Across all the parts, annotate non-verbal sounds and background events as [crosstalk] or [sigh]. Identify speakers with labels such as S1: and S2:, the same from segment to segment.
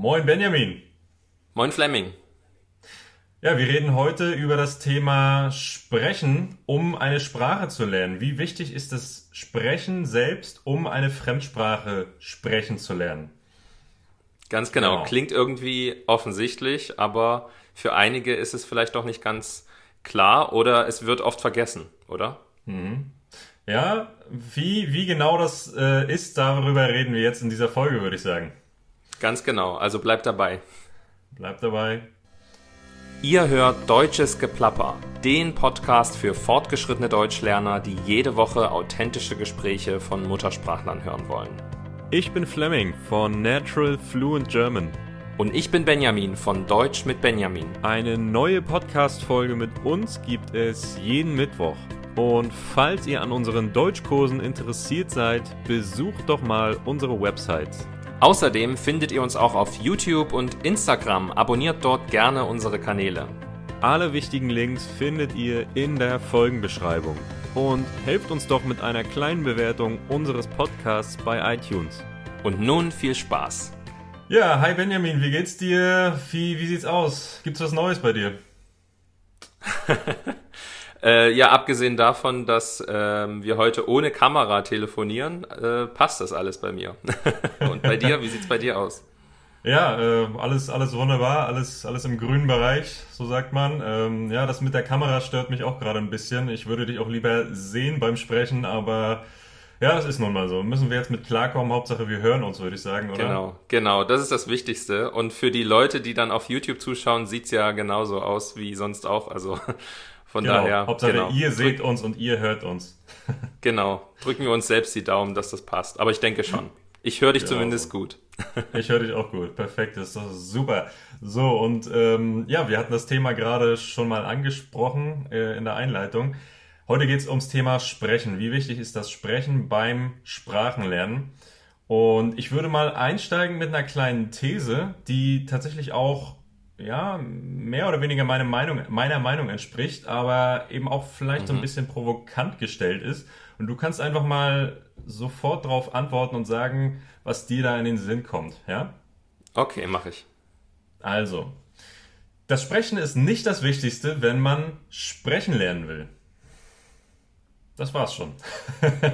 S1: Moin Benjamin.
S2: Moin Fleming.
S1: Ja, wir reden heute über das Thema Sprechen, um eine Sprache zu lernen. Wie wichtig ist das Sprechen selbst, um eine Fremdsprache sprechen zu lernen?
S2: Ganz genau. genau. Klingt irgendwie offensichtlich, aber für einige ist es vielleicht doch nicht ganz klar oder es wird oft vergessen, oder?
S1: Mhm. Ja, wie, wie genau das äh, ist, darüber reden wir jetzt in dieser Folge, würde ich sagen.
S2: Ganz genau. Also bleibt dabei.
S1: Bleibt dabei.
S2: Ihr hört Deutsches Geplapper, den Podcast für fortgeschrittene Deutschlerner, die jede Woche authentische Gespräche von Muttersprachlern hören wollen.
S1: Ich bin Fleming von Natural Fluent German.
S2: Und ich bin Benjamin von Deutsch mit Benjamin.
S1: Eine neue Podcast-Folge mit uns gibt es jeden Mittwoch. Und falls ihr an unseren Deutschkursen interessiert seid, besucht doch mal unsere Website
S2: Außerdem findet ihr uns auch auf YouTube und Instagram. Abonniert dort gerne unsere Kanäle.
S1: Alle wichtigen Links findet ihr in der Folgenbeschreibung. Und helft uns doch mit einer kleinen Bewertung unseres Podcasts bei iTunes.
S2: Und nun viel Spaß.
S1: Ja, hi Benjamin, wie geht's dir? Wie, wie sieht's aus? Gibt's was Neues bei dir? [laughs]
S2: Äh, ja, abgesehen davon, dass ähm, wir heute ohne Kamera telefonieren, äh, passt das alles bei mir. [laughs] Und bei dir, wie sieht's bei dir aus?
S1: Ja, äh, alles, alles wunderbar, alles, alles im grünen Bereich, so sagt man. Ähm, ja, das mit der Kamera stört mich auch gerade ein bisschen. Ich würde dich auch lieber sehen beim Sprechen, aber ja, das ist nun mal so. Müssen wir jetzt mit klarkommen. Hauptsache, wir hören uns, würde ich sagen, oder?
S2: Genau, genau. Das ist das Wichtigste. Und für die Leute, die dann auf YouTube zuschauen, sieht's ja genauso aus wie sonst auch. Also von genau. daher.
S1: Hauptsache, genau. ihr seht uns und ihr hört uns. [laughs]
S2: genau. Drücken wir uns selbst die Daumen, dass das passt. Aber ich denke schon. Ich höre dich genau. zumindest gut.
S1: ich höre dich auch gut. Perfekt. Das ist super. So, und ähm, ja, wir hatten das Thema gerade schon mal angesprochen äh, in der Einleitung. Heute geht es ums Thema Sprechen. Wie wichtig ist das Sprechen beim Sprachenlernen? Und ich würde mal einsteigen mit einer kleinen These, die tatsächlich auch ja, mehr oder weniger meine Meinung, meiner Meinung entspricht, aber eben auch vielleicht mhm. so ein mhm. bisschen provokant gestellt ist. Und du kannst einfach mal sofort darauf antworten und sagen, was dir da in den Sinn kommt, ja?
S2: Okay, mache ich.
S1: Also, das Sprechen ist nicht das Wichtigste, wenn man sprechen lernen will. Das war's schon. [laughs]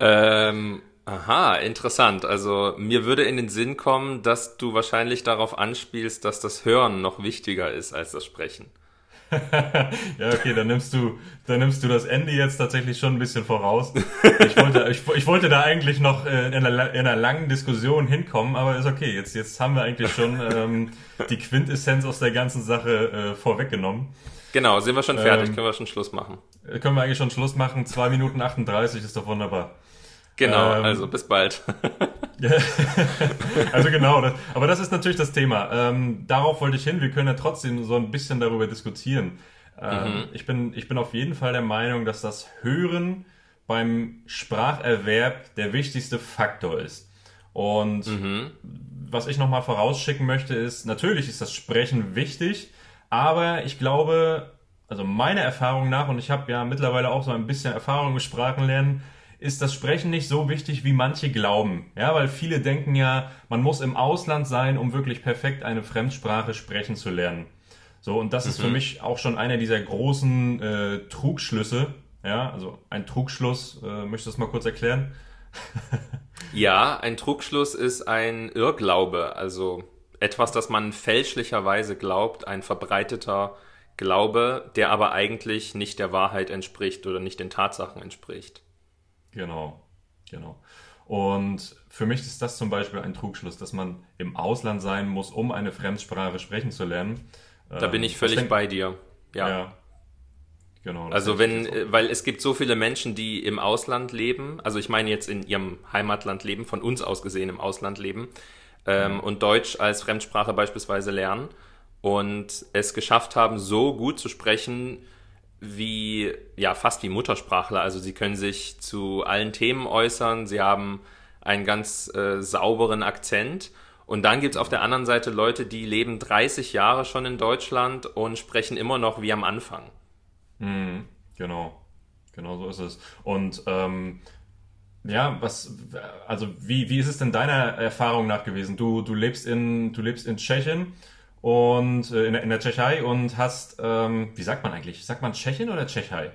S2: ähm, Aha, interessant. Also mir würde in den Sinn kommen, dass du wahrscheinlich darauf anspielst, dass das Hören noch wichtiger ist als das Sprechen. [laughs]
S1: ja, okay, dann nimmst du, dann nimmst du das Ende jetzt tatsächlich schon ein bisschen voraus. Ich wollte, ich, ich wollte da eigentlich noch äh, in einer, in einer, langen Diskussion hinkommen, aber ist okay. Jetzt, jetzt haben wir eigentlich schon ähm, die Quintessenz aus der ganzen Sache äh, vorweggenommen.
S2: Genau, sind wir schon fertig, ähm, können wir schon Schluss machen.
S1: Können wir eigentlich schon Schluss machen. Zwei Minuten 38 ist doch wunderbar.
S2: Genau, ähm, also bis bald. [laughs]
S1: also genau, das, aber das ist natürlich das Thema. Ähm, darauf wollte ich hin. Wir können ja trotzdem so ein bisschen darüber diskutieren. Ähm, mhm. ich, bin, ich bin auf jeden Fall der Meinung, dass das Hören beim Spracherwerb der wichtigste Faktor ist. Und mhm. was ich nochmal vorausschicken möchte, ist, natürlich ist das Sprechen wichtig, aber ich glaube, also meiner Erfahrung nach, und ich habe ja mittlerweile auch so ein bisschen Erfahrung im Sprachenlernen, ist das Sprechen nicht so wichtig, wie manche glauben. Ja, weil viele denken ja, man muss im Ausland sein, um wirklich perfekt eine Fremdsprache sprechen zu lernen. So, und das mhm. ist für mhm. mich auch schon einer dieser großen äh, Trugschlüsse. Ja, also ein Trugschluss, äh, möchtest du das mal kurz erklären? [laughs]
S2: ja, ein Trugschluss ist ein Irrglaube, also etwas, das man fälschlicherweise glaubt, ein verbreiteter Glaube, der aber eigentlich nicht der Wahrheit entspricht oder nicht den Tatsachen entspricht.
S1: Genau, genau. Und für mich ist das zum Beispiel ein Trugschluss, dass man im Ausland sein muss, um eine Fremdsprache sprechen zu lernen.
S2: Da bin ich ähm, völlig denk, bei dir. Ja. ja
S1: genau.
S2: Also wenn, weil es gibt so viele Menschen, die im Ausland leben, also ich meine jetzt in ihrem Heimatland leben, von uns aus gesehen im Ausland leben ähm, und Deutsch als Fremdsprache beispielsweise lernen und es geschafft haben, so gut zu sprechen, wie, ja, fast wie Muttersprachler. Also sie können sich zu allen Themen äußern, sie haben einen ganz äh, sauberen Akzent. Und dann gibt es auf der anderen Seite Leute, die leben 30 Jahre schon in Deutschland und sprechen immer noch wie am Anfang.
S1: Mhm, genau, genau so ist es. Und ähm, Ja, was, also wie, wie ist es denn deiner Erfahrung nach gewesen? Du, du lebst in, du lebst in Tschechien und äh, in, der, in der Tschechei und hast, ähm, wie sagt man eigentlich? Sagt man Tschechien oder Tschechei?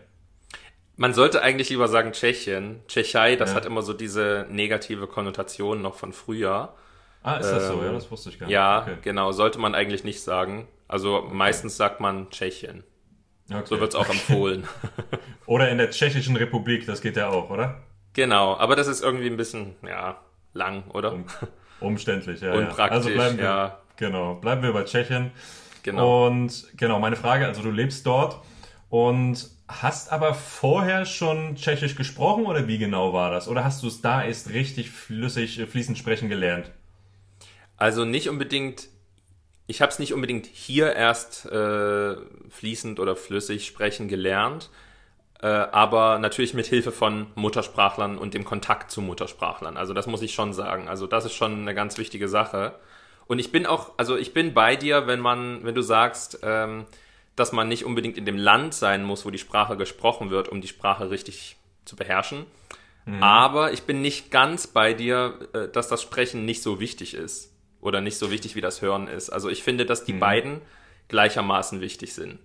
S2: Man sollte eigentlich lieber sagen Tschechien. Tschechei, das ja. hat immer so diese negative Konnotation noch von früher.
S1: Ah, ist das ähm, so? Ja, das wusste ich gar
S2: nicht. Ja, okay. genau, sollte man eigentlich nicht sagen. Also okay. meistens sagt man Tschechien. Okay. So wird es auch empfohlen. [laughs]
S1: oder in der Tschechischen Republik, das geht ja auch, oder?
S2: Genau, aber das ist irgendwie ein bisschen, ja, lang, oder? Um,
S1: umständlich, ja.
S2: Unpraktisch,
S1: also bleiben wir,
S2: ja.
S1: Genau, bleiben wir bei Tschechien. Genau. Und genau, meine Frage, also du lebst dort und hast aber vorher schon Tschechisch gesprochen oder wie genau war das? Oder hast du es da erst richtig flüssig, äh, fließend sprechen gelernt?
S2: Also nicht unbedingt, ich habe es nicht unbedingt hier erst äh, fließend oder flüssig sprechen gelernt, äh, aber natürlich mit Hilfe von Muttersprachlern und dem Kontakt zu Muttersprachlern. Also das muss ich schon sagen. Also das ist schon eine ganz wichtige Sache. Und ich bin auch, also ich bin bei dir, wenn man, wenn du sagst, ähm, dass man nicht unbedingt in dem Land sein muss, wo die Sprache gesprochen wird, um die Sprache richtig zu beherrschen. Mhm. Aber ich bin nicht ganz bei dir, äh, dass das Sprechen nicht so wichtig ist oder nicht so wichtig wie das Hören ist. Also ich finde, dass die mhm. beiden gleichermaßen wichtig sind.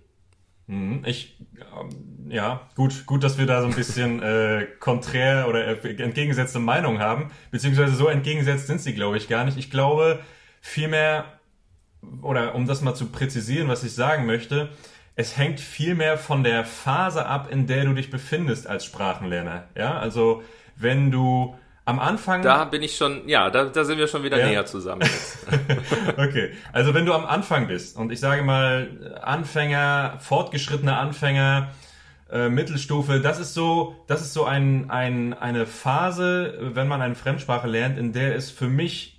S1: Mhm. Ich, ähm, ja, gut, gut, dass wir da so ein bisschen [laughs] äh, konträr oder äh, entgegengesetzte Meinung haben, beziehungsweise so entgegengesetzt sind sie, glaube ich, gar nicht. Ich glaube vielmehr, oder um das mal zu präzisieren, was ich sagen möchte, es hängt vielmehr von der Phase ab, in der du dich befindest als Sprachenlerner. Ja, also wenn du am Anfang.
S2: Da bin ich schon, ja, da, da sind wir schon wieder ja. näher zusammen. [laughs]
S1: okay, also wenn du am Anfang bist und ich sage mal Anfänger, fortgeschrittene Anfänger, äh, Mittelstufe, das ist so, das ist so ein, ein, eine Phase, wenn man eine Fremdsprache lernt, in der es für mich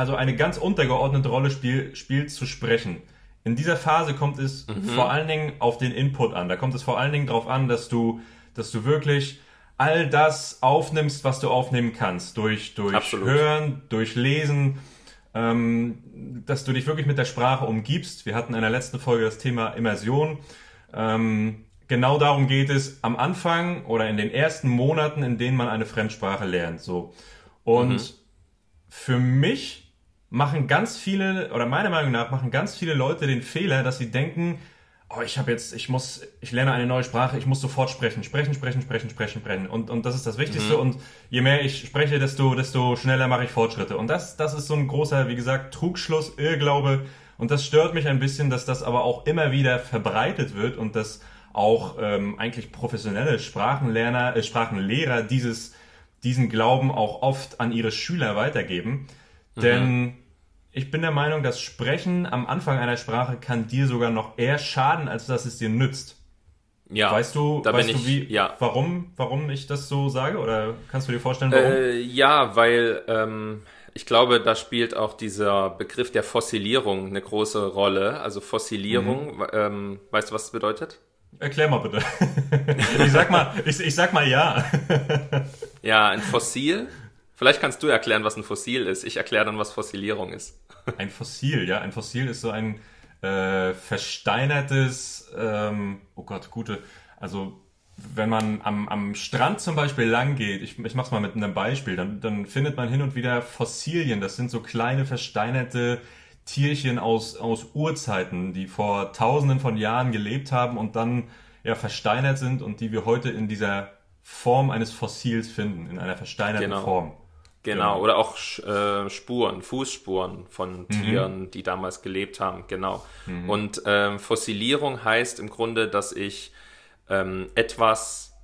S1: also eine ganz untergeordnete Rolle spiel, spielt zu sprechen. In dieser Phase kommt es mhm. vor allen Dingen auf den Input an. Da kommt es vor allen Dingen darauf an, dass du, dass du wirklich all das aufnimmst, was du aufnehmen kannst. Durch, durch Hören, durch Lesen, ähm, dass du dich wirklich mit der Sprache umgibst. Wir hatten in der letzten Folge das Thema Immersion. Ähm, genau darum geht es am Anfang oder in den ersten Monaten, in denen man eine Fremdsprache lernt. So. Und mhm. für mich machen ganz viele, oder meiner Meinung nach machen ganz viele Leute den Fehler, dass sie denken, oh, ich habe jetzt, ich muss, ich lerne eine neue Sprache, ich muss sofort sprechen, sprechen, sprechen, sprechen, sprechen, sprechen. Und, und das ist das Wichtigste. Mhm. Und je mehr ich spreche, desto, desto schneller mache ich Fortschritte. Und das, das ist so ein großer, wie gesagt, Trugschluss, Irrglaube. Und das stört mich ein bisschen, dass das aber auch immer wieder verbreitet wird und dass auch ähm, eigentlich professionelle Sprachenlerner, äh, Sprachenlehrer dieses, diesen Glauben auch oft an ihre Schüler weitergeben. Mhm. Denn ich bin der Meinung, dass Sprechen am Anfang einer Sprache kann dir sogar noch eher schaden, als dass es dir nützt. Ja, weißt du, weißt du wie, ja. warum, warum ich das so sage? Oder kannst du dir vorstellen, warum?
S2: Äh, ja, weil ähm, ich glaube, da spielt auch dieser Begriff der Fossilierung eine große Rolle. Also Fossilierung, mhm. ähm, weißt du, was das bedeutet?
S1: Erklär mal bitte. [laughs] ich sag mal, ich, ich sag mal ja.
S2: ja, ein Fossil [laughs] Vielleicht kannst du erklären, was ein Fossil ist. Ich erkläre dann, was Fossilierung ist.
S1: Ein Fossil, ja. Ein Fossil ist so ein äh, versteinertes, ähm, oh Gott, gute, also wenn man am, am Strand zum Beispiel lang geht, ich, ich mach's mal mit einem Beispiel, dann, dann findet man hin und wieder Fossilien. Das sind so kleine versteinerte Tierchen aus, aus Urzeiten, die vor tausenden von Jahren gelebt haben und dann ja versteinert sind und die wir heute in dieser Form eines Fossils finden, in einer versteinerten genau. Form.
S2: Genau, genau. oder auch äh, Spuren, Fußspuren von mhm. Tieren, mhm. die damals gelebt haben, genau. Mhm. Und ähm, Fossilierung heißt im Grunde, dass ich ähm, etwas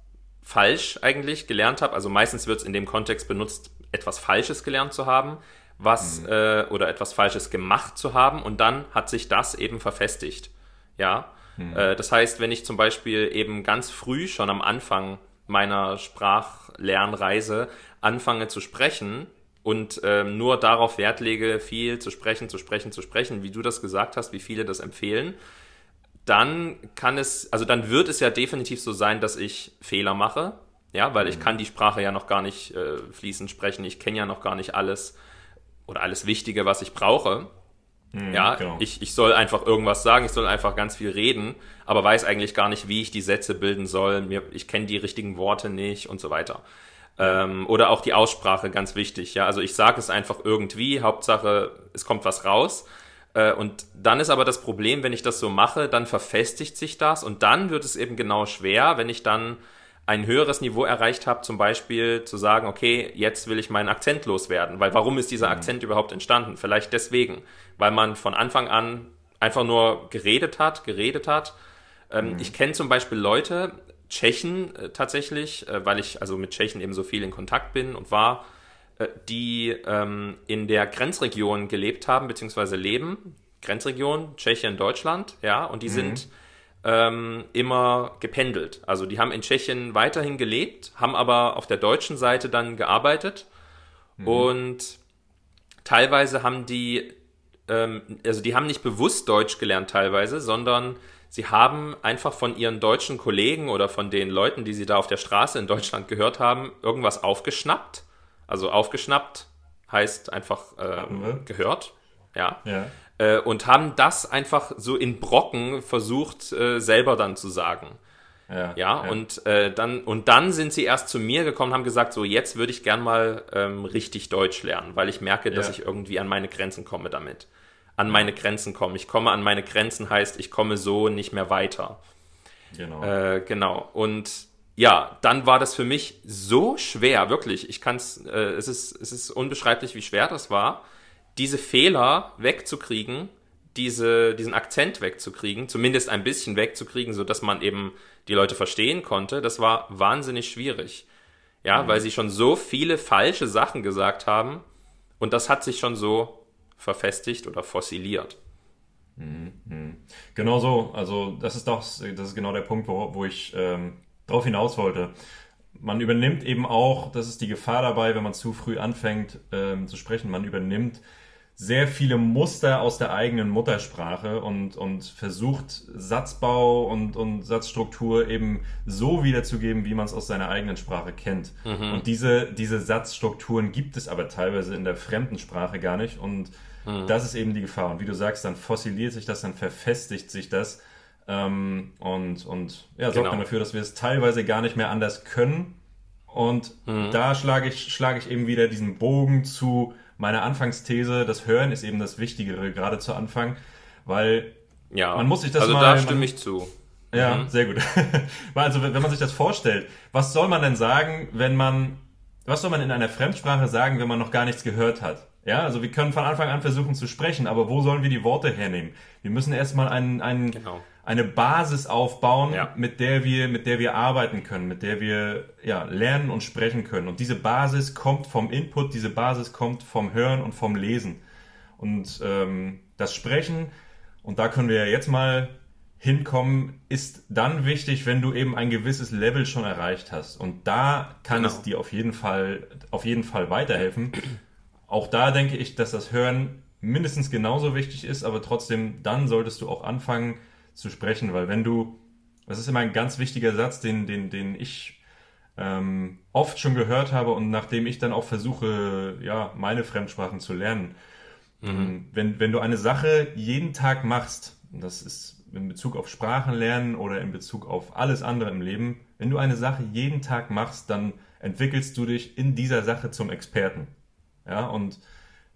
S2: falsch eigentlich gelernt habe. Also meistens wird es in dem Kontext benutzt, etwas Falsches gelernt zu haben, was mhm. äh, oder etwas Falsches gemacht zu haben und dann hat sich das eben verfestigt. Ja, mhm. äh, das heißt, wenn ich zum Beispiel eben ganz früh schon am Anfang meiner Sprachlernreise anfange zu sprechen und ähm, nur darauf Wert lege, viel zu sprechen, zu sprechen, zu sprechen, wie du das gesagt hast, wie viele das empfehlen, dann kann es, also dann wird es ja definitiv so sein, dass ich Fehler mache, ja, weil ich mhm. kann die Sprache ja noch gar nicht äh, fließend sprechen, ich kenne ja noch gar nicht alles oder alles Wichtige, was ich brauche. Mhm, ja, genau. ich, ich soll einfach irgendwas sagen, ich soll einfach ganz viel reden, aber weiß eigentlich gar nicht, wie ich die Sätze bilden soll. Mir, ich kenne die richtigen Worte nicht und so weiter. Ähm, oder auch die Aussprache, ganz wichtig. Ja, also ich sage es einfach irgendwie, Hauptsache es kommt was raus. Äh, und dann ist aber das Problem, wenn ich das so mache, dann verfestigt sich das und dann wird es eben genau schwer, wenn ich dann ein höheres Niveau erreicht habe, zum Beispiel zu sagen, okay, jetzt will ich meinen Akzent loswerden. Weil warum ist dieser mhm. Akzent überhaupt entstanden? Vielleicht deswegen, weil man von Anfang an einfach nur geredet hat, geredet hat. Ähm, mhm. Ich kenne zum Beispiel Leute, Tschechen äh, tatsächlich, äh, weil ich also mit Tschechen eben so viel in Kontakt bin und war, äh, die ähm, in der Grenzregion gelebt haben, beziehungsweise leben. Grenzregion, Tschechien, Deutschland, ja, und die mhm. sind ähm, immer gependelt. Also die haben in Tschechien weiterhin gelebt, haben aber auf der deutschen Seite dann gearbeitet mhm. und teilweise haben die, ähm, also die haben nicht bewusst Deutsch gelernt teilweise, sondern sie haben einfach von ihren deutschen Kollegen oder von den Leuten, die sie da auf der Straße in Deutschland gehört haben, irgendwas aufgeschnappt. Also aufgeschnappt heißt einfach ähm, gehört. Ja. ja äh, und haben das einfach so in Brocken versucht, äh, selber dann zu sagen. Ja, ja, ja. und äh, dann und dann sind sie erst zu mir gekommen, haben gesagt, so jetzt würde ich gern mal ähm, richtig Deutsch lernen, weil ich merke, dass ja. ich irgendwie an meine Grenzen komme damit. An meine Grenzen komme. Ich komme an meine Grenzen heißt, ich komme so nicht mehr weiter. Genau. Äh, genau. Und ja, dann war das für mich so schwer, wirklich. Ich kann es, äh, es ist, es ist unbeschreiblich, wie schwer das war diese Fehler wegzukriegen, diese, diesen Akzent wegzukriegen, zumindest ein bisschen wegzukriegen, so dass man eben die Leute verstehen konnte, das war wahnsinnig schwierig. Ja, mhm. weil sie schon so viele falsche Sachen gesagt haben und das hat sich schon so verfestigt oder fossiliert.
S1: Mhm. mhm. Genau so. Also das ist doch, das ist genau der Punkt, wo, wo ich ähm, drauf hinaus wollte. Man übernimmt eben auch, das ist die Gefahr dabei, wenn man zu früh anfängt ähm, zu sprechen, man übernimmt sehr viele Muster aus der eigenen Muttersprache und, und versucht Satzbau und, und Satzstruktur eben so wiederzugeben, wie man es aus seiner eigenen Sprache kennt. Mhm. Und diese, diese Satzstrukturen gibt es aber teilweise in der fremden Sprache gar nicht und mhm. das ist eben die Gefahr. Und wie du sagst, dann fossiliert sich das, dann verfestigt sich das ähm, und, und ja, sorgt genau. dann dafür, dass wir es teilweise gar nicht mehr anders können. Und mhm. da schlage ich, schlage ich eben wieder diesen Bogen zu meine Anfangsthese, das Hören ist eben das Wichtigere, gerade zu Anfang, weil
S2: ja, man muss sich das also mal... Also da stimme ich zu.
S1: Ja, mhm. sehr gut. [laughs] also wenn man sich das vorstellt, was soll man denn sagen, wenn man... Was soll man in einer Fremdsprache sagen, wenn man noch gar nichts gehört hat? Ja, also wir können von Anfang an versuchen zu sprechen, aber wo sollen wir die Worte hernehmen? Wir müssen erstmal einen, einen, genau. Eine Basis aufbauen, ja. mit der wir, mit der wir arbeiten können, mit der wir ja, lernen und sprechen können. Und diese Basis kommt vom Input, diese Basis kommt vom Hören und vom Lesen. Und ähm, das Sprechen, und da können wir ja jetzt mal hinkommen, ist dann wichtig, wenn du eben ein gewisses Level schon erreicht hast. Und da kann genau. es dir auf jeden Fall, auf jeden Fall weiterhelfen auch da denke ich, dass das Hören mindestens genauso wichtig ist, aber trotzdem, dann solltest du auch anfangen zu sprechen, weil wenn du, das ist immer ein ganz wichtiger Satz, den, den, den ich ähm, oft schon gehört habe und nachdem ich dann auch versuche, ja, meine Fremdsprachen zu lernen. Mhm. Ähm, wenn, wenn du eine Sache jeden Tag machst, das ist in Bezug auf Sprachenlernen oder in Bezug auf alles andere im Leben, wenn du eine Sache jeden Tag machst, dann entwickelst du dich in dieser Sache zum Experten. Ja, und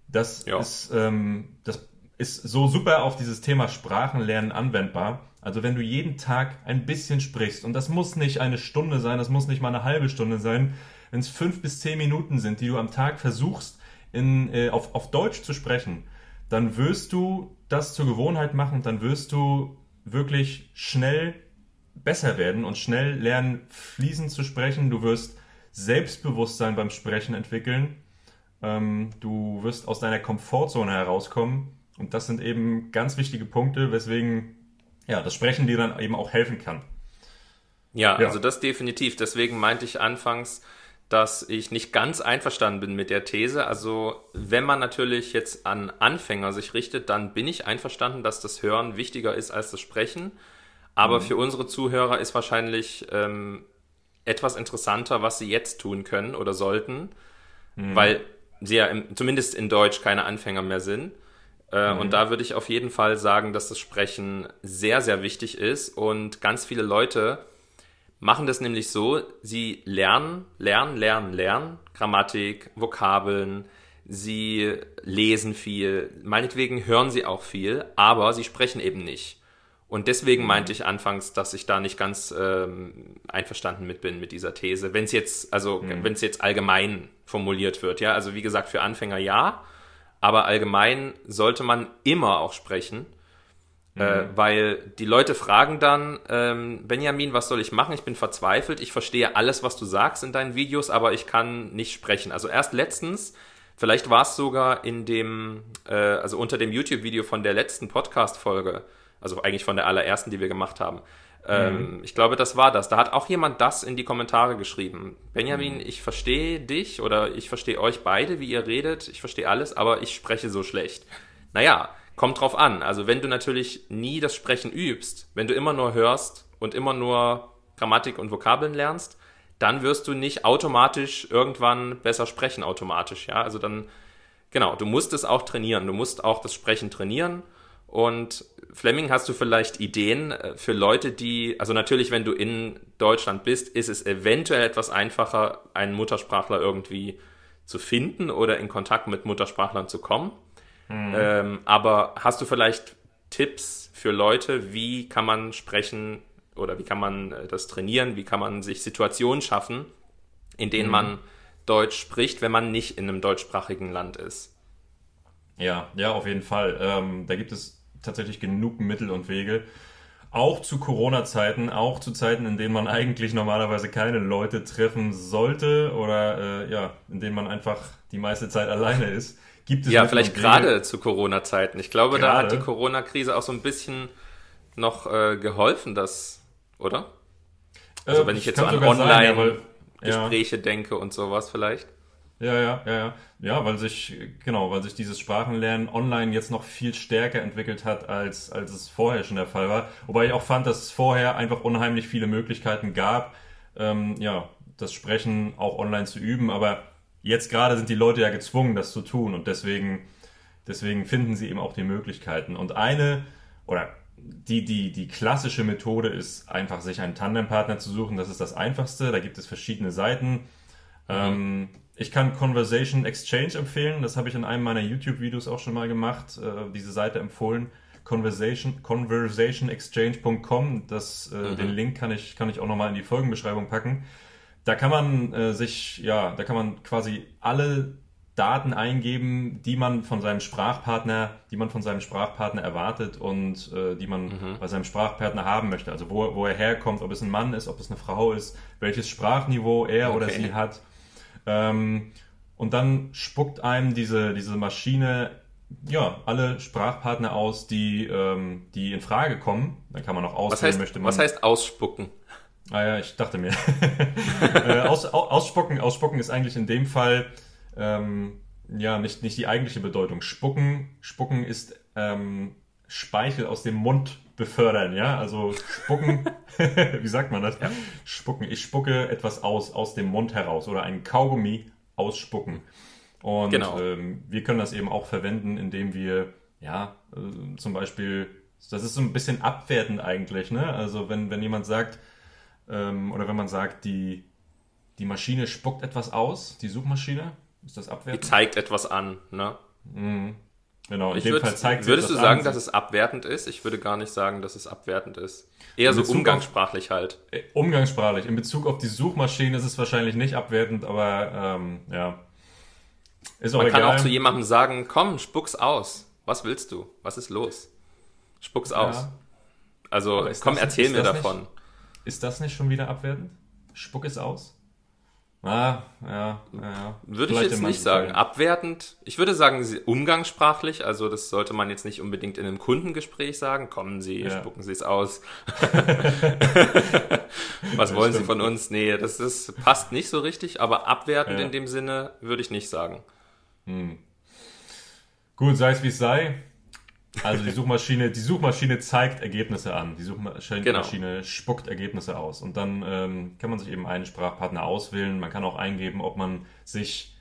S1: das ja. ist, ähm, das ist so super auf dieses Thema Sprachenlernen anwendbar. Also wenn du jeden Tag ein bisschen sprichst, und das muss nicht eine Stunde sein, das muss nicht mal eine halbe Stunde sein, wenn es fünf bis zehn Minuten sind, die du am Tag versuchst, in, äh, auf, auf Deutsch zu sprechen, dann wirst du das zur Gewohnheit machen, dann wirst du wirklich schnell besser werden und schnell lernen, fließend zu sprechen. Du wirst Selbstbewusstsein beim Sprechen entwickeln ähm, du wirst aus deiner Komfortzone herauskommen. Und das sind eben ganz wichtige Punkte, weswegen ja, das Sprechen dir dann eben auch helfen kann.
S2: Ja, ja, also das definitiv. Deswegen meinte ich anfangs, dass ich nicht ganz einverstanden bin mit der These. Also wenn man natürlich jetzt an Anfänger sich richtet, dann bin ich einverstanden, dass das Hören wichtiger ist als das Sprechen. Aber mhm. für unsere Zuhörer ist wahrscheinlich ähm, etwas interessanter, was sie jetzt tun können oder sollten, mhm. weil sie ja im, zumindest in Deutsch keine Anfänger mehr sind. Äh, mhm. Und da würde ich auf jeden Fall sagen, dass das Sprechen sehr, sehr wichtig ist. Und ganz viele Leute machen das nämlich so, sie lernen, lernen, lernen, lernen, Grammatik, Vokabeln, sie lesen viel, meinetwegen hören sie auch viel, aber sie sprechen eben nicht. Und deswegen mhm. meinte ich anfangs, dass ich da nicht ganz ähm, einverstanden mit bin mit dieser These. Wenn es jetzt, also mhm. wenn es jetzt allgemein formuliert wird, ja, also wie gesagt, für Anfänger ja, aber allgemein sollte man immer auch sprechen. Äh, mhm. Äh, weil die Leute fragen dann, ähm, Benjamin, was soll ich machen? Ich bin verzweifelt, ich verstehe alles, was du sagst in deinen Videos, aber ich kann nicht sprechen. Also erst letztens, vielleicht war es sogar in dem, äh, also unter dem YouTube-Video von der letzten Podcast-Folge, also eigentlich von der allerersten, die wir gemacht haben. Ähm, mhm. Ich glaube, das war das. Da hat auch jemand das in die Kommentare geschrieben. Benjamin, mhm. ich verstehe dich oder ich verstehe euch beide, wie ihr redet. Ich verstehe alles, aber ich spreche so schlecht. Naja, kommt drauf an. Also wenn du natürlich nie das Sprechen übst, wenn du immer nur hörst und immer nur Grammatik und Vokabeln lernst, dann wirst du nicht automatisch irgendwann besser sprechen automatisch. Ja, also dann, genau, du musst es auch trainieren. Du musst auch das Sprechen trainieren und Fleming, hast du vielleicht Ideen äh, für Leute, die, also natürlich, wenn du in Deutschland bist, ist es eventuell etwas einfacher, einen Muttersprachler irgendwie zu finden oder in Kontakt mit Muttersprachlern zu kommen. Mhm. Ähm, aber hast du vielleicht Tipps für Leute, wie kann man sprechen oder wie kann man äh, das trainieren, wie kann man sich Situationen schaffen, in denen mhm. man Deutsch spricht, wenn man nicht in einem deutschsprachigen Land ist?
S1: Ja, ja, auf jeden Fall. Ähm, da gibt es tatsächlich genug Mittel und Wege. Auch zu Corona-Zeiten, auch zu Zeiten, in denen man eigentlich normalerweise keine Leute treffen sollte oder äh, ja, in denen man einfach die meiste Zeit alleine ist,
S2: gibt es. Ja, vielleicht gerade zu Corona-Zeiten. Ich glaube, gerade. da hat die Corona-Krise auch so ein bisschen noch äh, geholfen, das, oder? Also, äh, wenn ich jetzt so an Online-Gespräche ja. denke und sowas vielleicht.
S1: Ja, ja, ja, ja. Ja, weil sich, genau, weil sich dieses Sprachenlernen online jetzt noch viel stärker entwickelt hat, als, als es vorher schon der Fall war. Wobei ich auch fand, dass es vorher einfach unheimlich viele Möglichkeiten gab, ähm, ja, das Sprechen auch online zu üben. Aber jetzt gerade sind die Leute ja gezwungen, das zu tun und deswegen, deswegen finden sie eben auch die Möglichkeiten. Und eine, oder die, die, die klassische Methode ist einfach, sich einen Tandempartner zu suchen. Das ist das Einfachste. Da gibt es verschiedene Seiten. Mhm. Ähm, ich kann Conversation Exchange empfehlen. Das habe ich in einem meiner YouTube-Videos auch schon mal gemacht. Äh, diese Seite empfohlen. Conversation, conversationexchange.com. Das, äh, mhm. Den Link kann ich, kann ich auch nochmal in die Folgenbeschreibung packen. Da kann man äh, sich, ja, da kann man quasi alle Daten eingeben, die man von seinem Sprachpartner, die man von seinem Sprachpartner erwartet und äh, die man mhm. bei seinem Sprachpartner haben möchte. Also wo, wo er herkommt, ob es ein Mann ist, ob es eine Frau ist, welches Sprachniveau er okay. oder sie hat ähm, und dann spuckt einem diese, diese Maschine ja, alle Sprachpartner aus, die, ähm, die in Frage kommen. Dann kann man auch auswählen,
S2: was heißt,
S1: möchte man.
S2: Was heißt ausspucken?
S1: Ah ja, ich dachte mir. [laughs] äh, aus, ausspucken, ausspucken ist eigentlich in dem Fall ähm, ja nicht, nicht die eigentliche Bedeutung. Spucken, spucken ist ähm, Speichel aus dem Mund befördern, ja. Also spucken, [laughs] [laughs] wie sagt man das? Ja. Spucken. Ich spucke etwas aus, aus dem Mund heraus oder ein Kaugummi ausspucken. Und genau. ähm, wir können das eben auch verwenden, indem wir, ja, äh, zum Beispiel, das ist so ein bisschen abwertend eigentlich, ne? Also wenn, wenn jemand sagt, ähm, oder wenn man sagt, die, die Maschine spuckt etwas aus, die Suchmaschine, ist das abwertend?
S2: Die zeigt etwas an, ne?
S1: Mhm. Genau,
S2: in ich dem würd, Fall zeigt Würdest du sagen, an, dass es abwertend ist? Ich würde gar nicht sagen, dass es abwertend ist. Eher so umgangssprachlich
S1: auf,
S2: halt.
S1: Äh, umgangssprachlich. In Bezug auf die Suchmaschine ist es wahrscheinlich nicht abwertend, aber ähm, ja.
S2: Ist auch Man egal. kann auch zu jemandem sagen, komm, spuck's aus. Was willst du? Was ist los? Spuck's aus. Ja. Also komm, das, erzähl mir davon.
S1: Nicht, ist das nicht schon wieder abwertend? Spuck es aus? Ah, ja, ja.
S2: Würde Vielleicht ich jetzt nicht sagen. Fall. Abwertend. Ich würde sagen, umgangssprachlich. Also, das sollte man jetzt nicht unbedingt in einem Kundengespräch sagen. Kommen Sie, ja. spucken Sie es aus. [laughs] Was wollen Sie von uns? Nee, das ist, passt nicht so richtig, aber abwertend ja. in dem Sinne würde ich nicht sagen. Hm.
S1: Gut, sei es wie es sei. Also die Suchmaschine, die Suchmaschine zeigt Ergebnisse an. Die Suchmaschine genau. spuckt Ergebnisse aus. Und dann ähm, kann man sich eben einen Sprachpartner auswählen. Man kann auch eingeben, ob man sich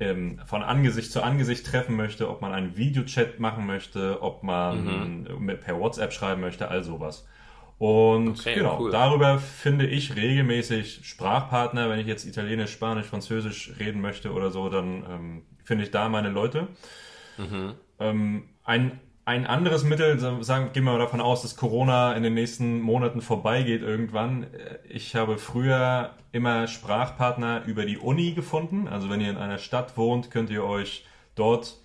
S1: ähm, von Angesicht zu Angesicht treffen möchte, ob man einen Videochat machen möchte, ob man mhm. per WhatsApp schreiben möchte, all sowas. Und okay, genau, cool. darüber finde ich regelmäßig Sprachpartner. Wenn ich jetzt Italienisch, Spanisch, Französisch reden möchte oder so, dann ähm, finde ich da meine Leute. Mhm. Ähm, ein, ein anderes Mittel, sagen, gehen wir mal davon aus, dass Corona in den nächsten Monaten vorbeigeht irgendwann. Ich habe früher immer Sprachpartner über die Uni gefunden. Also wenn ihr in einer Stadt wohnt, könnt ihr euch dort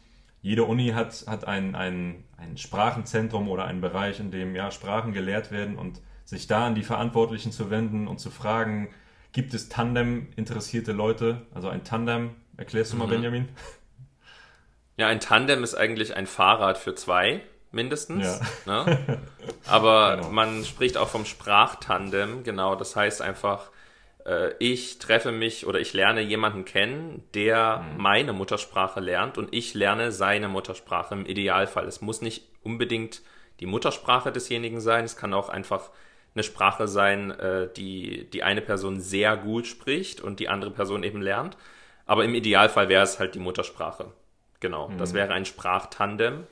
S1: jede Uni hat, hat ein, ein, ein Sprachenzentrum oder einen Bereich, in dem ja Sprachen gelehrt werden und sich da an die Verantwortlichen zu wenden und zu fragen, gibt es Tandem-interessierte Leute? Also ein Tandem, erklärst du mal, mhm. Benjamin?
S2: Ja, ein Tandem ist eigentlich ein Fahrrad für zwei, mindestens. Ja. Ne? Aber [laughs] genau. man spricht auch vom Sprachtandem, genau. Das heißt einfach, äh, ich treffe mich oder ich lerne jemanden kennen, der mhm. meine Muttersprache lernt und ich lerne seine Muttersprache im Idealfall. Es muss nicht unbedingt die Muttersprache desjenigen sein, es kann auch einfach eine Sprache sein, äh, die die eine Person sehr gut spricht und die andere Person eben lernt. Aber im Idealfall wäre es halt die Muttersprache. Genau, mhm. das wäre ein Sprachtandem.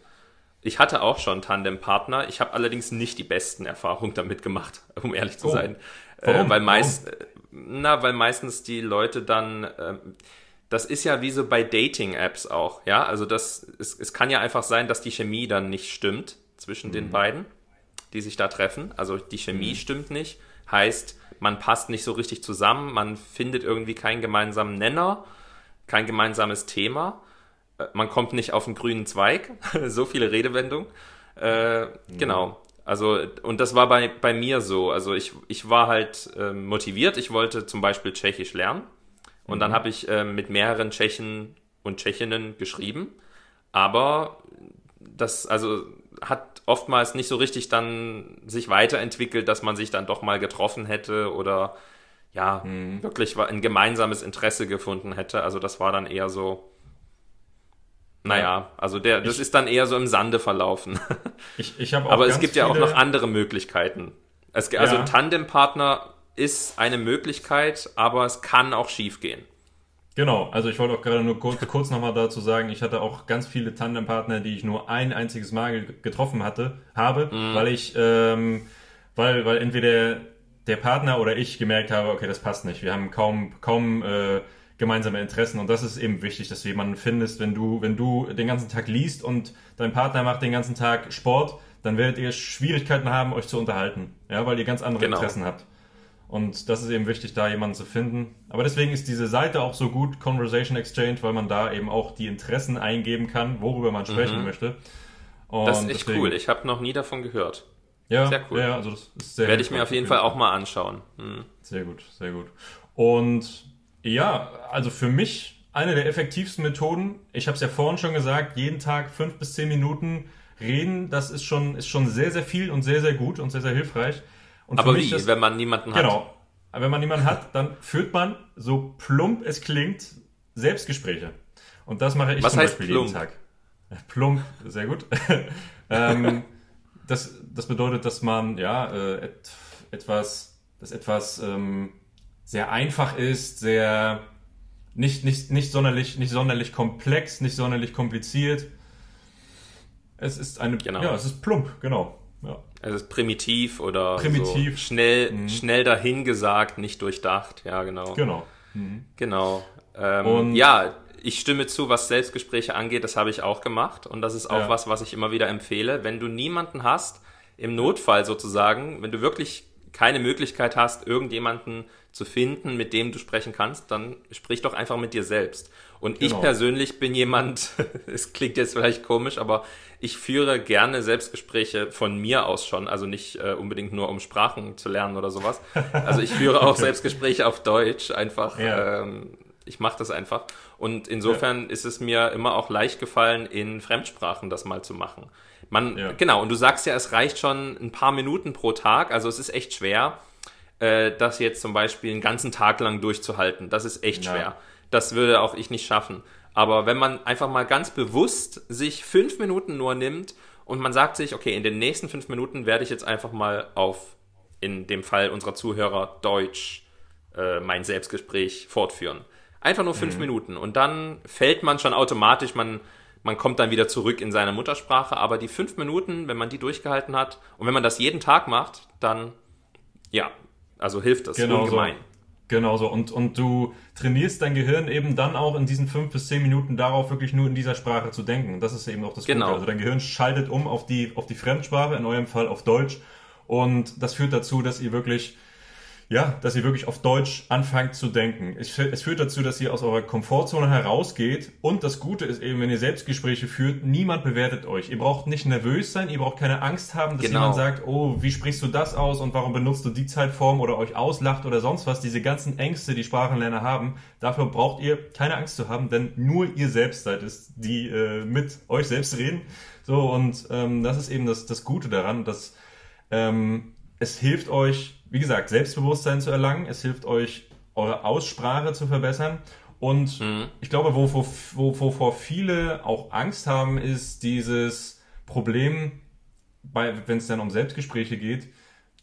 S2: Ich hatte auch schon Tandempartner. Ich habe allerdings nicht die besten Erfahrungen damit gemacht, [laughs] um ehrlich zu oh. sein. Warum? Äh, weil meist, Warum? Na, weil meistens die Leute dann, ähm, das ist ja wie so bei Dating-Apps auch, ja. Also das, es, es kann ja einfach sein, dass die Chemie dann nicht stimmt zwischen mhm. den beiden, die sich da treffen. Also die Chemie mhm. stimmt nicht. Heißt, man passt nicht so richtig zusammen, man findet irgendwie keinen gemeinsamen Nenner, kein gemeinsames Thema. Äh, man kommt nicht auf den grünen Zweig. [laughs] so viele Redewendungen. Äh, mhm. Genau. Also, und das war bei, bei mir so. Also ich, ich war halt äh, motiviert, ich wollte zum Beispiel Tschechisch lernen. Und mhm. dann habe ich äh, mit mehreren Tschechen und Tschechinnen geschrieben. Aber das, also hat oftmals nicht so richtig dann sich weiterentwickelt, dass man sich dann doch mal getroffen hätte oder ja, mhm. wirklich ein gemeinsames Interesse gefunden hätte. Also das war dann eher so, naja, also der, das ich, ist dann eher so im Sande verlaufen. [laughs] Ich, ich Aber es gibt ja auch noch andere Möglichkeiten. Es, also ja. ein Tandempartner ist eine Möglichkeit, aber es kann auch schief gehen.
S1: Genau, also ich wollte auch gerade nur kurz, kurz nochmal dazu sagen, ich hatte auch ganz viele Tandempartner, die ich nur ein einziges Mal getroffen hatte, habe, mhm. weil ich, ähm, weil, weil entweder der Partner oder ich gemerkt habe, okay, das passt nicht. Wir haben kaum, kaum äh, gemeinsame Interessen. Und das ist eben wichtig, dass du jemanden findest, wenn du, wenn du den ganzen Tag liest und dein Partner macht den ganzen Tag Sport, dann werdet ihr Schwierigkeiten haben, euch zu unterhalten. Ja, weil ihr ganz andere genau. Interessen habt. Und das ist eben wichtig, da jemanden zu finden. Aber deswegen ist diese Seite auch so gut, Conversation Exchange, weil man da eben auch die Interessen eingeben kann, worüber man sprechen mhm. möchte.
S2: Und das ist echt deswegen, cool. Ich habe noch nie davon gehört.
S1: Ja, sehr cool. Ja, also das
S2: ist sehr Werde ich mir auf jeden Fall auch mal anschauen.
S1: Mhm. Sehr gut, sehr gut. Und ja, also für mich eine der effektivsten Methoden. Ich habe es ja vorhin schon gesagt, jeden Tag fünf bis zehn Minuten reden, das ist schon, ist schon sehr, sehr viel und sehr, sehr gut und sehr, sehr hilfreich. Und
S2: Aber wie, das, wenn man niemanden
S1: hat? Genau. Wenn man niemanden hat, dann führt man, so plump es klingt, Selbstgespräche. Und das mache ich
S2: Was zum heißt Beispiel plump? jeden Tag. [laughs]
S1: Plump, sehr gut. [laughs] ähm, das, das bedeutet, dass man ja äh, et, etwas, dass etwas ähm, sehr einfach ist, sehr nicht, nicht, nicht, sonderlich, nicht sonderlich komplex, nicht sonderlich kompliziert. Es ist eine, genau. ja, es ist plump, genau. Ja.
S2: Es ist primitiv oder
S1: primitiv.
S2: So schnell, mhm. schnell dahingesagt, nicht durchdacht. Ja, genau.
S1: Genau.
S2: Mhm. Genau. Ähm, ja, ich stimme zu, was Selbstgespräche angeht, das habe ich auch gemacht. Und das ist auch ja. was, was ich immer wieder empfehle. Wenn du niemanden hast, im Notfall sozusagen, wenn du wirklich keine Möglichkeit hast, irgendjemanden zu finden, mit dem du sprechen kannst, dann sprich doch einfach mit dir selbst. Und genau. ich persönlich bin jemand, [laughs] es klingt jetzt vielleicht komisch, aber ich führe gerne Selbstgespräche von mir aus schon, also nicht äh, unbedingt nur um Sprachen zu lernen oder sowas. Also ich führe [laughs] auch Selbstgespräche auf Deutsch, einfach. Ja. Ähm, ich mache das einfach. Und insofern ja. ist es mir immer auch leicht gefallen, in Fremdsprachen das mal zu machen. Man, ja. genau, und du sagst ja, es reicht schon ein paar Minuten pro Tag, also es ist echt schwer äh, das jetzt zum Beispiel einen ganzen Tag lang durchzuhalten. Das ist echt ja. schwer. Das würde auch ich nicht schaffen. Aber wenn man einfach mal ganz bewusst sich fünf Minuten nur nimmt und man sagt sich, okay, in den nächsten fünf Minuten werde ich jetzt einfach mal auf, in dem Fall unserer Zuhörer, Deutsch äh, mein Selbstgespräch fortführen. Einfach nur fünf mhm. Minuten. Und dann fällt man schon automatisch, man, man kommt dann wieder zurück in seine Muttersprache. Aber die fünf Minuten, wenn man die durchgehalten hat und wenn man das jeden Tag macht, dann, ja, also hilft das
S1: genau ungemein. So. Genau so. Und, und du trainierst dein Gehirn eben dann auch in diesen fünf bis zehn Minuten darauf, wirklich nur in dieser Sprache zu denken. Und das ist eben auch das
S2: genau.
S1: Gute. Also dein Gehirn schaltet um auf die, auf die Fremdsprache, in eurem Fall auf Deutsch. Und das führt dazu, dass ihr wirklich ja, dass ihr wirklich auf Deutsch anfangt zu denken. Es, es, führt dazu, dass ihr aus eurer Komfortzone herausgeht. Und das Gute ist eben, wenn ihr Selbstgespräche führt, niemand bewertet euch. Ihr braucht nicht nervös sein, ihr braucht keine Angst haben, dass genau. jemand sagt, oh, wie sprichst du das aus und warum benutzt du die Zeitform oder euch auslacht oder sonst was. Diese ganzen Ängste, die Sprachenlerner haben, dafür braucht ihr keine Angst zu haben, denn nur ihr selbst seid es, die äh, mit euch selbst reden. So, und ähm, das ist eben das, das Gute daran, dass ähm, es hilft euch, wie gesagt, Selbstbewusstsein zu erlangen. Es hilft euch, eure Aussprache zu verbessern. Und mhm. ich glaube, wovor wo, wo, wo viele auch Angst haben, ist dieses Problem, wenn es dann um Selbstgespräche geht,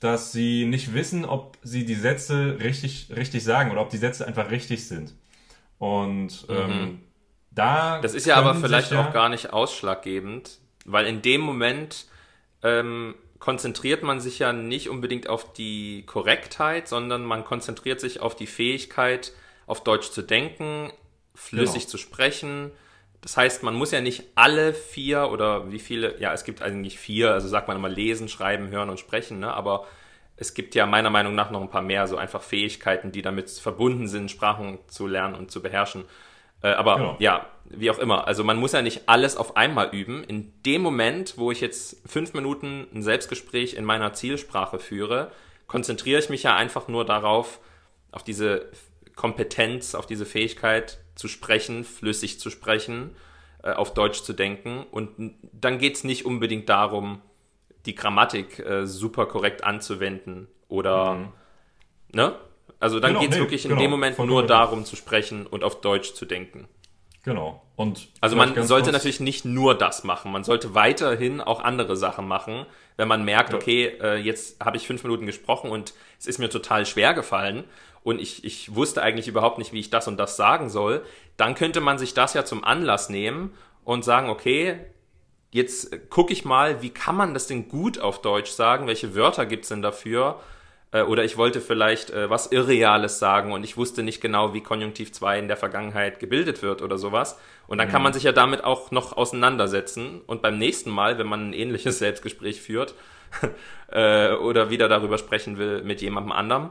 S1: dass sie nicht wissen, ob sie die Sätze richtig, richtig sagen oder ob die Sätze einfach richtig sind. Und mhm. ähm, da.
S2: Das ist ja aber vielleicht auch gar nicht ausschlaggebend, weil in dem Moment ähm, konzentriert man sich ja nicht unbedingt auf die Korrektheit, sondern man konzentriert sich auf die Fähigkeit, auf Deutsch zu denken, flüssig genau. zu sprechen. Das heißt, man muss ja nicht alle vier oder wie viele, ja, es gibt eigentlich vier, also sagt man immer lesen, schreiben, hören und sprechen, ne? aber es gibt ja meiner Meinung nach noch ein paar mehr, so einfach Fähigkeiten, die damit verbunden sind, Sprachen zu lernen und zu beherrschen. Äh, aber genau. ja, wie auch immer. Also man muss ja nicht alles auf einmal üben. In dem Moment, wo ich jetzt fünf Minuten ein Selbstgespräch in meiner Zielsprache führe, konzentriere ich mich ja einfach nur darauf, auf diese Kompetenz, auf diese Fähigkeit zu sprechen, flüssig zu sprechen, äh, auf Deutsch zu denken. Und dann geht es nicht unbedingt darum, die Grammatik äh, super korrekt anzuwenden oder mhm. ne? Also dann genau, geht es nee, wirklich in genau, dem Moment nur darum zu sprechen und auf Deutsch zu denken.
S1: Genau. Und
S2: also man sollte natürlich nicht nur das machen. Man sollte weiterhin auch andere Sachen machen, wenn man merkt, ja. okay, äh, jetzt habe ich fünf Minuten gesprochen und es ist mir total schwer gefallen und ich, ich wusste eigentlich überhaupt nicht, wie ich das und das sagen soll, dann könnte man sich das ja zum Anlass nehmen und sagen, okay, jetzt gucke ich mal, wie kann man das denn gut auf Deutsch sagen? Welche Wörter gibt's denn dafür? Äh, oder ich wollte vielleicht äh, was Irreales sagen und ich wusste nicht genau, wie Konjunktiv 2 in der Vergangenheit gebildet wird oder sowas. Und dann mhm. kann man sich ja damit auch noch auseinandersetzen. Und beim nächsten Mal, wenn man ein ähnliches [laughs] Selbstgespräch führt [laughs] äh, oder wieder darüber sprechen will mit jemandem anderem,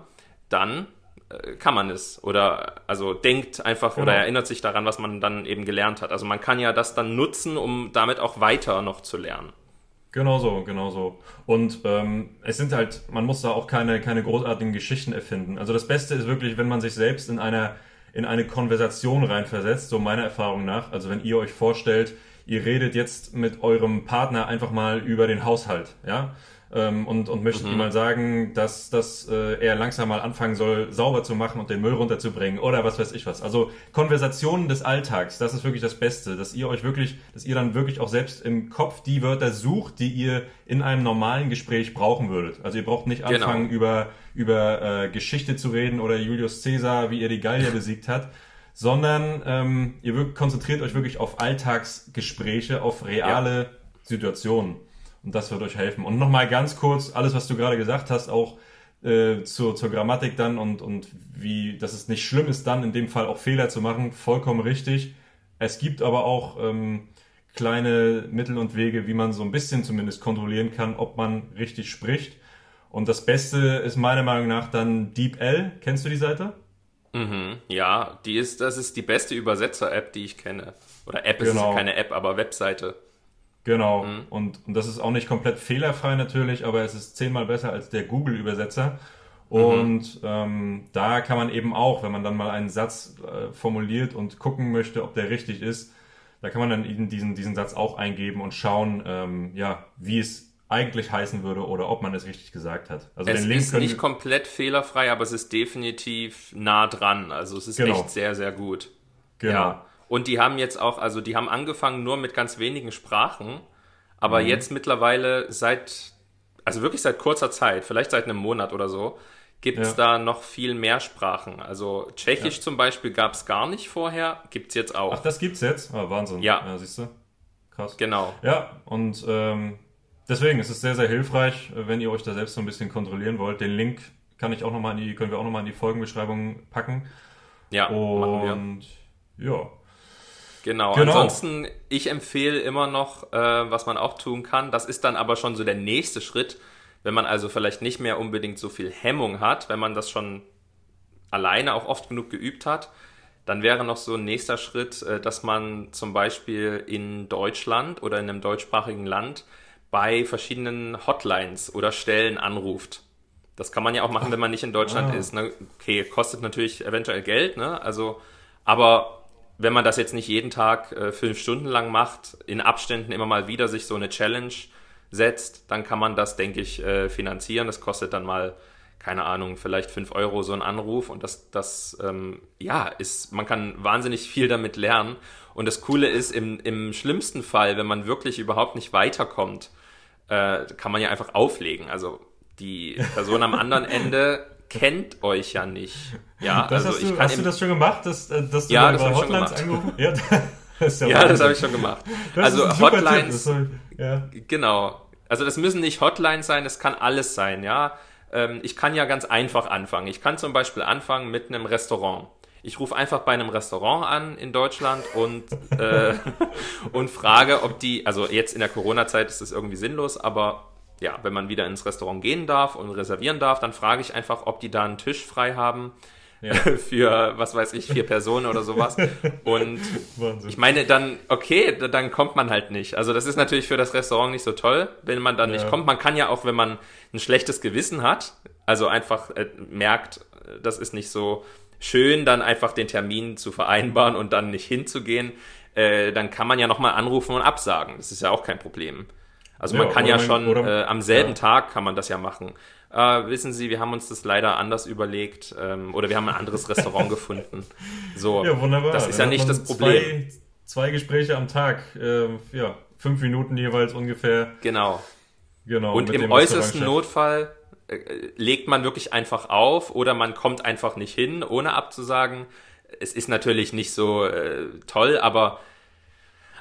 S2: dann äh, kann man es. Oder also denkt einfach genau. oder erinnert sich daran, was man dann eben gelernt hat. Also man kann ja das dann nutzen, um damit auch weiter noch zu lernen.
S1: Genau so, genau so. Und ähm, es sind halt, man muss da auch keine, keine großartigen Geschichten erfinden. Also das Beste ist wirklich, wenn man sich selbst in einer in eine Konversation reinversetzt, so meiner Erfahrung nach. Also wenn ihr euch vorstellt, ihr redet jetzt mit eurem Partner einfach mal über den Haushalt, ja ähm, und, und möchte mhm. ihm mal sagen, dass, dass äh, er langsam mal anfangen soll, sauber zu machen und den Müll runterzubringen oder was weiß ich was. Also Konversationen des Alltags, das ist wirklich das Beste, dass ihr euch wirklich, dass ihr dann wirklich auch selbst im Kopf die Wörter sucht, die ihr in einem normalen Gespräch brauchen würdet. Also ihr braucht nicht genau. anfangen, genau. über, über äh, Geschichte zu reden oder Julius Caesar, wie er die Gallier [laughs] besiegt hat sondern ähm, ihr konzentriert euch wirklich auf Alltagsgespräche, auf reale ja. Situationen. Und das wird euch helfen. Und nochmal ganz kurz, alles, was du gerade gesagt hast, auch äh, zur, zur Grammatik dann und, und wie, dass es nicht schlimm ist, dann in dem Fall auch Fehler zu machen, vollkommen richtig. Es gibt aber auch ähm, kleine Mittel und Wege, wie man so ein bisschen zumindest kontrollieren kann, ob man richtig spricht. Und das Beste ist meiner Meinung nach dann DeepL. Kennst du die Seite?
S2: Mhm, ja, die ist, das ist die beste Übersetzer-App, die ich kenne. Oder App genau. ist keine App, aber Webseite.
S1: Genau. Mhm. Und, und das ist auch nicht komplett fehlerfrei natürlich, aber es ist zehnmal besser als der Google-Übersetzer. Mhm. Und mhm. ähm, da kann man eben auch, wenn man dann mal einen Satz äh, formuliert und gucken möchte, ob der richtig ist, da kann man dann eben diesen, diesen Satz auch eingeben und schauen, ähm, ja, wie es eigentlich heißen würde oder ob man es richtig gesagt hat.
S2: Also es den Link ist nicht komplett fehlerfrei, aber es ist definitiv nah dran. Also es ist genau. echt sehr, sehr gut. Genau. Ja. Und die haben jetzt auch, also die haben angefangen nur mit ganz wenigen Sprachen, aber mhm. jetzt mittlerweile seit, also wirklich seit kurzer Zeit, vielleicht seit einem Monat oder so, gibt es ja. da noch viel mehr Sprachen. Also Tschechisch ja. zum Beispiel gab es gar nicht vorher, gibt es jetzt auch.
S1: Ach, das gibt's jetzt? Oh, Wahnsinn.
S2: Ja.
S1: ja siehst du?
S2: Krass. Genau.
S1: Ja, und ähm, deswegen ist es sehr, sehr hilfreich, wenn ihr euch da selbst so ein bisschen kontrollieren wollt. Den Link kann ich auch noch mal in die, können wir auch nochmal in die Folgenbeschreibung packen.
S2: Ja,
S1: und ja.
S2: Genau. genau. Ansonsten, ich empfehle immer noch, äh, was man auch tun kann. Das ist dann aber schon so der nächste Schritt, wenn man also vielleicht nicht mehr unbedingt so viel Hemmung hat, wenn man das schon alleine auch oft genug geübt hat, dann wäre noch so ein nächster Schritt, äh, dass man zum Beispiel in Deutschland oder in einem deutschsprachigen Land bei verschiedenen Hotlines oder Stellen anruft. Das kann man ja auch machen, wenn man nicht in Deutschland ah. ist. Ne? Okay, kostet natürlich eventuell Geld, ne? Also, aber wenn man das jetzt nicht jeden Tag äh, fünf Stunden lang macht, in Abständen immer mal wieder sich so eine Challenge setzt, dann kann man das, denke ich, äh, finanzieren. Das kostet dann mal, keine Ahnung, vielleicht fünf Euro so ein Anruf und das, das ähm, ja, ist, man kann wahnsinnig viel damit lernen. Und das Coole ist, im, im schlimmsten Fall, wenn man wirklich überhaupt nicht weiterkommt, äh, kann man ja einfach auflegen. Also die Person am anderen Ende kennt euch ja nicht. Ja,
S1: das
S2: also
S1: hast, du, hast du das schon gemacht, dass, äh, dass du
S2: ja, das bei Hotlines angerufen Ja, [laughs] das, ja, ja das habe ich schon gemacht. Das also Hotlines, soll, ja. genau. Also das müssen nicht Hotlines sein, es kann alles sein, ja. Ähm, ich kann ja ganz einfach anfangen. Ich kann zum Beispiel anfangen mit einem Restaurant. Ich rufe einfach bei einem Restaurant an in Deutschland und, äh, [laughs] und frage, ob die, also jetzt in der Corona-Zeit ist das irgendwie sinnlos, aber ja, wenn man wieder ins Restaurant gehen darf und reservieren darf, dann frage ich einfach, ob die da einen Tisch frei haben ja. [laughs] für, was weiß ich, vier Personen oder sowas. Und [laughs] Wahnsinn. ich meine, dann, okay, dann kommt man halt nicht. Also das ist natürlich für das Restaurant nicht so toll, wenn man dann ja. nicht kommt. Man kann ja auch, wenn man ein schlechtes Gewissen hat, also einfach äh, merkt, das ist nicht so schön, dann einfach den Termin zu vereinbaren und dann nicht hinzugehen, äh, dann kann man ja nochmal anrufen und absagen. Das ist ja auch kein Problem. Also man kann ja schon äh, am selben ja. Tag kann man das ja machen. Äh, wissen Sie, wir haben uns das leider anders überlegt ähm, oder wir haben ein anderes Restaurant [laughs] gefunden. So,
S1: ja, wunderbar.
S2: Das ist ja nicht das Problem.
S1: Zwei, zwei Gespräche am Tag, äh, ja, fünf Minuten jeweils ungefähr.
S2: Genau.
S1: Genau.
S2: Und im äußersten Notfall äh, legt man wirklich einfach auf oder man kommt einfach nicht hin, ohne abzusagen. Es ist natürlich nicht so äh, toll, aber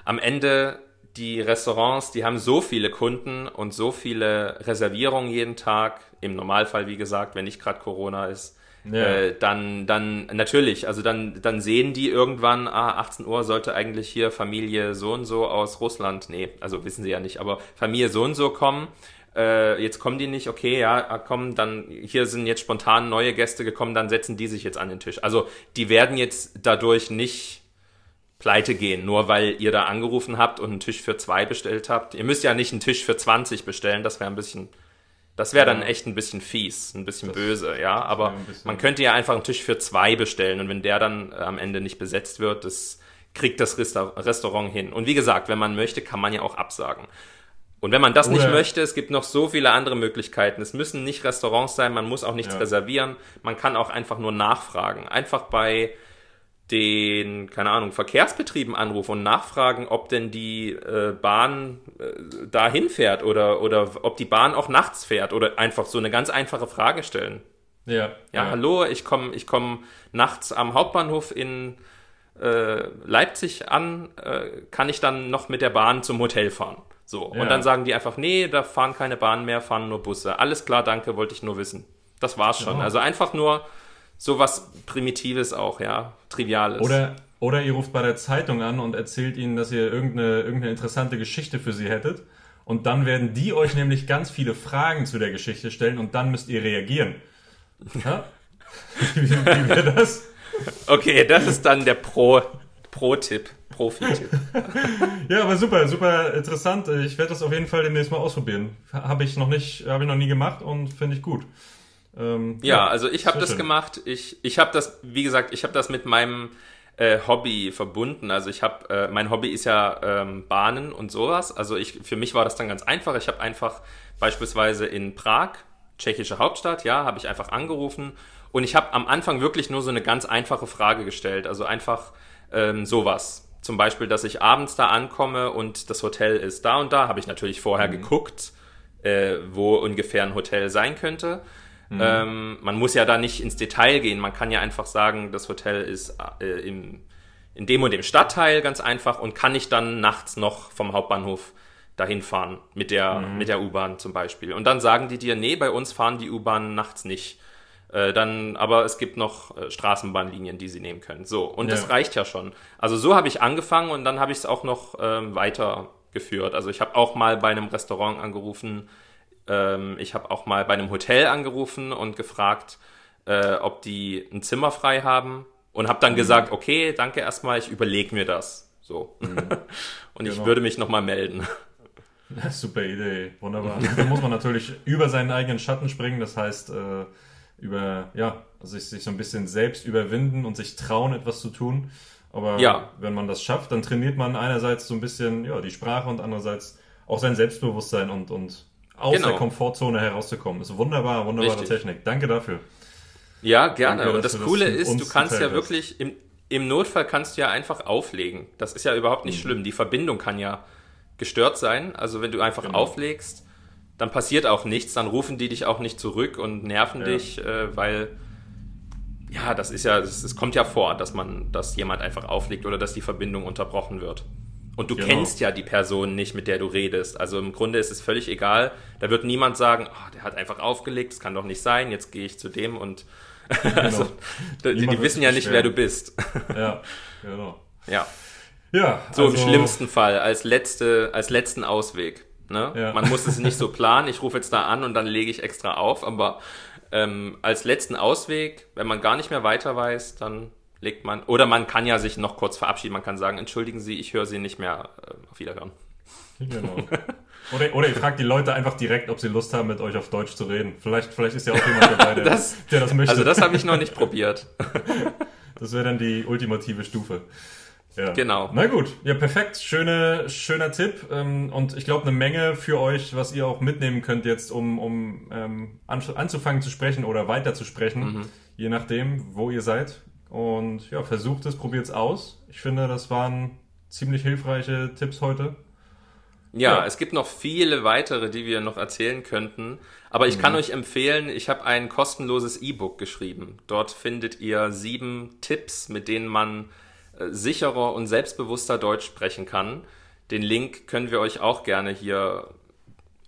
S2: am Ende die Restaurants, die haben so viele Kunden und so viele Reservierungen jeden Tag, im Normalfall, wie gesagt, wenn nicht gerade Corona ist, ja. äh, dann, dann natürlich, also dann, dann sehen die irgendwann, ah, 18 Uhr sollte eigentlich hier Familie so und so aus Russland, nee, also wissen sie ja nicht, aber Familie so und so kommen. Äh, jetzt kommen die nicht, okay, ja, ah, kommen, dann, hier sind jetzt spontan neue Gäste gekommen, dann setzen die sich jetzt an den Tisch. Also die werden jetzt dadurch nicht pleite gehen, nur weil ihr da angerufen habt und einen Tisch für zwei bestellt habt. Ihr müsst ja nicht einen Tisch für 20 bestellen, das wäre ein bisschen, das wäre dann echt ein bisschen fies, ein bisschen das, böse, ja. Aber man könnte ja einfach einen Tisch für zwei bestellen und wenn der dann äh, am Ende nicht besetzt wird, das kriegt das Restaurant hin. Und wie gesagt, wenn man möchte, kann man ja auch absagen. Und wenn man das Oder nicht möchte, es gibt noch so viele andere Möglichkeiten. Es müssen nicht Restaurants sein, man muss auch nichts ja. reservieren. Man kann auch einfach nur nachfragen. Einfach bei den, keine Ahnung, Verkehrsbetrieben anrufen und nachfragen, ob denn die äh, Bahn äh, dahin fährt oder, oder ob die Bahn auch nachts fährt oder einfach so eine ganz einfache Frage stellen.
S1: Ja. Ja,
S2: ja. hallo, ich komme ich komm nachts am Hauptbahnhof in äh, Leipzig an, äh, kann ich dann noch mit der Bahn zum Hotel fahren? So. Ja. Und dann sagen die einfach, nee, da fahren keine Bahnen mehr, fahren nur Busse. Alles klar, danke, wollte ich nur wissen. Das war's schon. Ja. Also einfach nur sowas Primitives auch, ja, Triviales.
S1: Oder, oder ihr ruft bei der Zeitung an und erzählt ihnen, dass ihr irgendeine, irgendeine interessante Geschichte für sie hättet. Und dann werden die euch nämlich ganz viele Fragen zu der Geschichte stellen und dann müsst ihr reagieren. Ja? [laughs]
S2: wie, wie wäre das? Okay, das ist dann der Pro, Pro-Tipp. Profi-Tipp. [laughs]
S1: ja, aber super, super interessant. Ich werde das auf jeden Fall demnächst mal ausprobieren. Habe ich noch nicht, habe ich noch nie gemacht und finde ich gut.
S2: Ähm, ja, ja, also ich habe das schön. gemacht. Ich, ich habe das, wie gesagt, ich habe das mit meinem äh, Hobby verbunden. Also ich habe, äh, mein Hobby ist ja ähm, Bahnen und sowas. Also ich, für mich war das dann ganz einfach. Ich habe einfach beispielsweise in Prag, tschechische Hauptstadt, ja, habe ich einfach angerufen und ich habe am Anfang wirklich nur so eine ganz einfache Frage gestellt. Also einfach ähm, sowas. Zum Beispiel, dass ich abends da ankomme und das Hotel ist da und da. Habe ich natürlich vorher mhm. geguckt, äh, wo ungefähr ein Hotel sein könnte. Mhm. Ähm, man muss ja da nicht ins Detail gehen. Man kann ja einfach sagen, das Hotel ist äh, im, in dem und dem Stadtteil ganz einfach und kann ich dann nachts noch vom Hauptbahnhof dahin fahren mit der, mhm. mit der U-Bahn zum Beispiel. Und dann sagen die dir, nee, bei uns fahren die U-Bahnen nachts nicht. Äh, dann, aber es gibt noch äh, Straßenbahnlinien, die sie nehmen können. So, und ja. das reicht ja schon. Also so habe ich angefangen und dann habe ich es auch noch ähm, weitergeführt. Also ich habe auch mal bei einem Restaurant angerufen, ähm, ich habe auch mal bei einem Hotel angerufen und gefragt, äh, ob die ein Zimmer frei haben und habe dann mhm. gesagt, okay, danke erstmal, ich überlege mir das. So. Mhm. [laughs] und genau. ich würde mich nochmal melden. [laughs]
S1: Super Idee, wunderbar. Da muss man natürlich über seinen eigenen Schatten springen, das heißt, äh, über, ja, sich, sich so ein bisschen selbst überwinden und sich trauen, etwas zu tun. Aber ja. wenn man das schafft, dann trainiert man einerseits so ein bisschen ja, die Sprache und andererseits auch sein Selbstbewusstsein und, und aus genau. der Komfortzone herauszukommen. Ist wunderbar, wunderbare Richtig. Technik. Danke dafür.
S2: Ja, gerne. Danke, und das Coole das ist, du kannst ja wirklich im, im Notfall kannst du ja einfach auflegen. Das ist ja überhaupt nicht mhm. schlimm. Die Verbindung kann ja gestört sein. Also wenn du einfach genau. auflegst, dann passiert auch nichts, dann rufen die dich auch nicht zurück und nerven ja. dich, äh, weil ja, das ist ja, es kommt ja vor, dass man, dass jemand einfach auflegt oder dass die Verbindung unterbrochen wird. Und du genau. kennst ja die Person nicht, mit der du redest. Also im Grunde ist es völlig egal. Da wird niemand sagen, oh, der hat einfach aufgelegt, das kann doch nicht sein, jetzt gehe ich zu dem und [laughs] genau. also, die, die wissen ja nicht, wer du bist. [laughs]
S1: ja, genau.
S2: Ja. Ja. So also, im schlimmsten Fall, als letzte, als letzten Ausweg. Ne? Ja. Man muss es nicht so [laughs] planen, ich rufe jetzt da an und dann lege ich extra auf, aber ähm, als letzten Ausweg, wenn man gar nicht mehr weiter weiß, dann legt man, oder man kann ja sich noch kurz verabschieden, man kann sagen, entschuldigen Sie, ich höre Sie nicht mehr, äh, auf Wiederhören.
S1: Genau. Oder, oder ihr fragt die Leute einfach direkt, ob sie Lust haben, mit euch auf Deutsch zu reden. Vielleicht, vielleicht ist ja auch jemand dabei, der [laughs] das, der das möchte.
S2: Also das habe ich noch nicht probiert. [laughs]
S1: das wäre dann die ultimative Stufe.
S2: Ja. Genau.
S1: Na gut, ja, perfekt. Schöne, schöner Tipp. Ähm, und ich glaube, eine Menge für euch, was ihr auch mitnehmen könnt jetzt, um, um ähm, anzufangen zu sprechen oder weiter zu sprechen, mhm. je nachdem, wo ihr seid. Und ja, versucht es, probiert es aus. Ich finde, das waren ziemlich hilfreiche Tipps heute.
S2: Ja, ja, es gibt noch viele weitere, die wir noch erzählen könnten. Aber ich mhm. kann euch empfehlen, ich habe ein kostenloses E-Book geschrieben. Dort findet ihr sieben Tipps, mit denen man äh, sicherer und selbstbewusster Deutsch sprechen kann. Den Link können wir euch auch gerne hier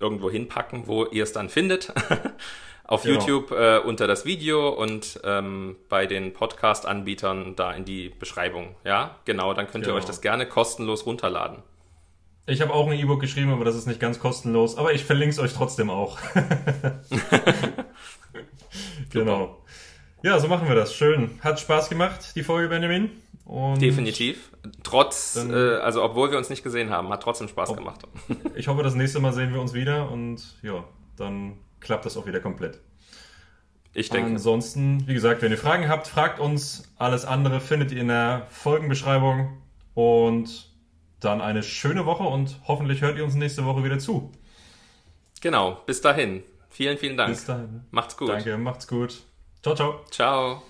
S2: irgendwo hinpacken, wo ihr es dann findet. [laughs] Auf genau. YouTube äh, unter das Video und ähm, bei den Podcast-Anbietern da in die Beschreibung. Ja, genau, dann könnt genau. ihr euch das gerne kostenlos runterladen.
S1: Ich habe auch ein E-Book geschrieben, aber das ist nicht ganz kostenlos. Aber ich verlinke es euch trotzdem auch. [laughs] genau. Ja, so machen wir das. Schön. Hat Spaß gemacht, die Folge, Benjamin.
S2: Und Definitiv. Trotz, dann, äh, also obwohl wir uns nicht gesehen haben, hat trotzdem Spaß ob, gemacht.
S1: ich hoffe, das nächste Mal sehen wir uns wieder und ja, dann klappt das auch wieder komplett. Ich denke. Ansonsten, wie gesagt, wenn ihr Fragen habt, fragt uns. Alles andere findet ihr in der Folgenbeschreibung. Und dann eine schöne Woche und hoffentlich hört ihr uns nächste Woche wieder zu.
S2: Genau, bis dahin. Vielen, vielen Dank. Bis dahin. Macht's gut.
S1: Danke, macht's gut. Ciao, ciao.
S2: Ciao.